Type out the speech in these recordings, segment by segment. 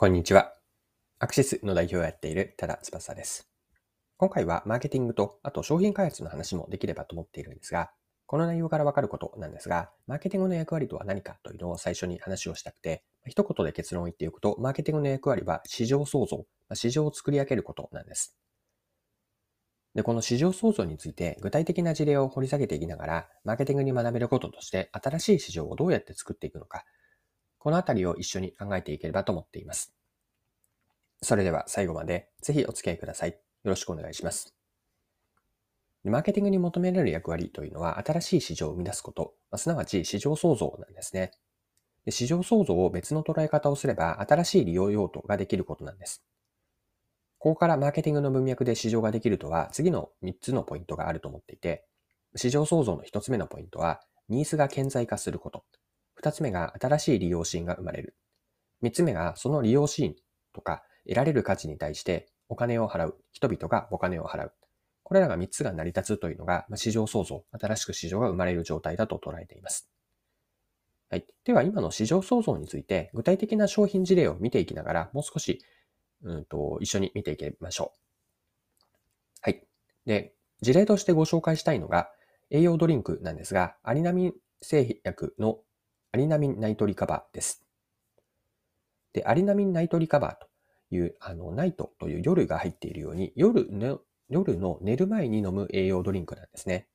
こんにちは。アクシスの代表をやっている多田翼です。今回はマーケティングと、あと商品開発の話もできればと思っているんですが、この内容からわかることなんですが、マーケティングの役割とは何かというのを最初に話をしたくて、一言で結論を言っておくと、マーケティングの役割は市場創造、市場を作り上げることなんです。で、この市場創造について具体的な事例を掘り下げていきながら、マーケティングに学べることとして、新しい市場をどうやって作っていくのか、このあたりを一緒に考えていければと思っています。それでは最後までぜひお付き合いください。よろしくお願いします。マーケティングに求められる役割というのは新しい市場を生み出すこと、すなわち市場創造なんですね。市場創造を別の捉え方をすれば新しい利用用途ができることなんです。ここからマーケティングの文脈で市場ができるとは次の3つのポイントがあると思っていて、市場創造の1つ目のポイントはニーズが顕在化すること。2つ目が新しい利用シーンが生まれる。3つ目がその利用シーンとか得られる価値に対してお金を払う。人々がお金を払う。これらが3つが成り立つというのが、市場創造、新しく市場が生まれる状態だと捉えています。はい。では、今の市場創造について、具体的な商品事例を見ていきながら、もう少し、うんと、一緒に見ていきましょう。はい。で、事例としてご紹介したいのが、栄養ドリンクなんですが、アリナミン製薬のアリナミンナイトリカバーです。で、アリナミンナイトリカバーという、あの、ナイトという夜が入っているように、夜の、夜の寝る前に飲む栄養ドリンクなんですね。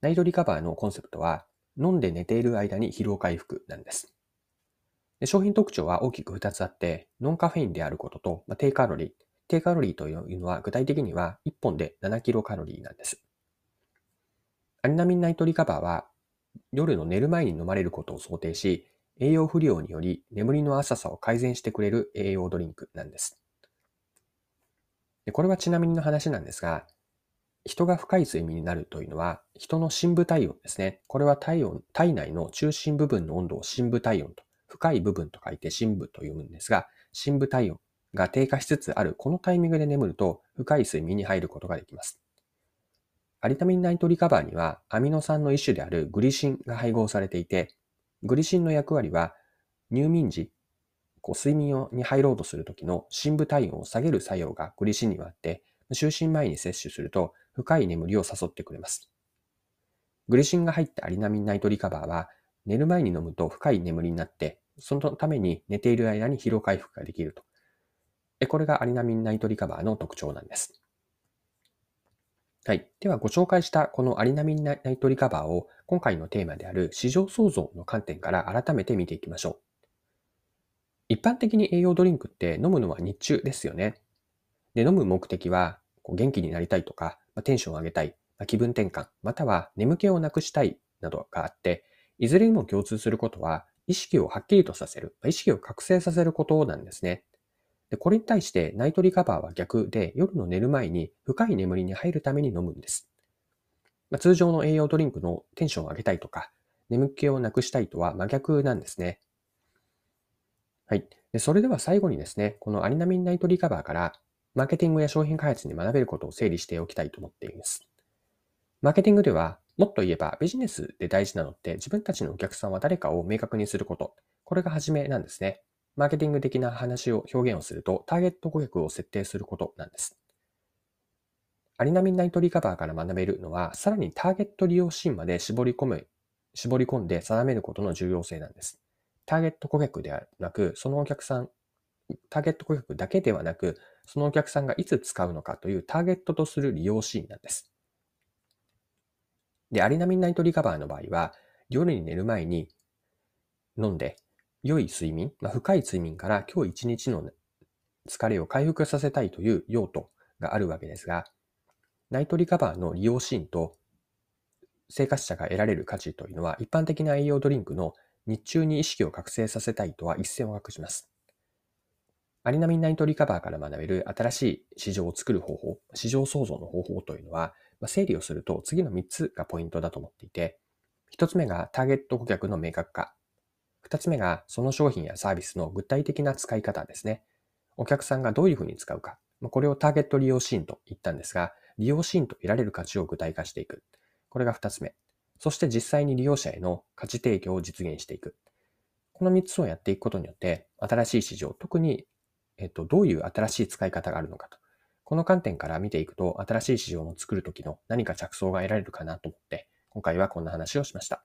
ナイトリカバーのコンセプトは、飲んで寝ている間に疲労回復なんです。で商品特徴は大きく2つあって、ノンカフェインであることと、まあ、低カロリー。低カロリーというのは具体的には1本で7キロカロリーなんです。アリナミンナイトリカバーは夜の寝る前に飲まれることを想定し、栄養不良により眠りの浅さを改善してくれる栄養ドリンクなんです。でこれはちなみにの話なんですが、人が深い睡眠になるというのは、人の深部体温ですね。これは体温、体内の中心部分の温度を深部体温と、深い部分と書いて深部と読むんですが、深部体温が低下しつつあるこのタイミングで眠ると、深い睡眠に入ることができます。アリタミンナイトリカバーには、アミノ酸の一種であるグリシンが配合されていて、グリシンの役割は、入眠時、こう睡眠に入ろうとするときの深部体温を下げる作用がグリシンにはあって、就寝前に摂取すると深い眠りを誘ってくれます。グリシンが入ったアリナミンナイトリカバーは、寝る前に飲むと深い眠りになって、そのために寝ている間に疲労回復ができると。これがアリナミンナイトリカバーの特徴なんです。はい。では、ご紹介したこのアリナミンナイトリカバーを今回のテーマである市場創造の観点から改めて見ていきましょう。一般的に栄養ドリンクって飲むのは日中ですよね。で、飲む目的は元気になりたいとか、ま、テンションを上げたい、ま、気分転換、または眠気をなくしたいなどがあって、いずれにも共通することは意識をはっきりとさせる、意識を覚醒させることなんですね。でこれに対してナイトリカバーは逆で夜の寝る前に深い眠りに入るために飲むんです。まあ、通常の栄養ドリンクのテンションを上げたいとか眠気をなくしたいとは真逆なんですね。はい。でそれでは最後にですね、このアリナミンナイトリカバーからマーケティングや商品開発に学べることを整理しておきたいと思っています。マーケティングではもっと言えばビジネスで大事なのって自分たちのお客さんは誰かを明確にすること。これが初めなんですね。マーケティング的な話を表現をすると、ターゲット顧客を設定することなんです。アリナミンナイトリカバーから学べるのは、さらにターゲット利用シーンまで絞り込む、絞り込んで定めることの重要性なんです。ターゲット顧客ではなく、そのお客さん、ターゲット顧客だけではなく、そのお客さんがいつ使うのかというターゲットとする利用シーンなんです。で、アリナミンナイトリカバーの場合は、夜に寝る前に飲んで、良い睡眠、まあ、深い睡眠から今日一日の疲れを回復させたいという用途があるわけですが、ナイトリカバーの利用シーンと生活者が得られる価値というのは一般的な栄養ドリンクの日中に意識を覚醒させたいとは一線を画します。アリナミンナイトリカバーから学べる新しい市場を作る方法、市場創造の方法というのは、まあ、整理をすると次の3つがポイントだと思っていて、1つ目がターゲット顧客の明確化。二つ目が、その商品やサービスの具体的な使い方ですね。お客さんがどういうふうに使うか。これをターゲット利用シーンと言ったんですが、利用シーンと得られる価値を具体化していく。これが二つ目。そして実際に利用者への価値提供を実現していく。この3つをやっていくことによって、新しい市場、特に、えっと、どういう新しい使い方があるのかと。この観点から見ていくと、新しい市場を作るときの何か着想が得られるかなと思って、今回はこんな話をしました。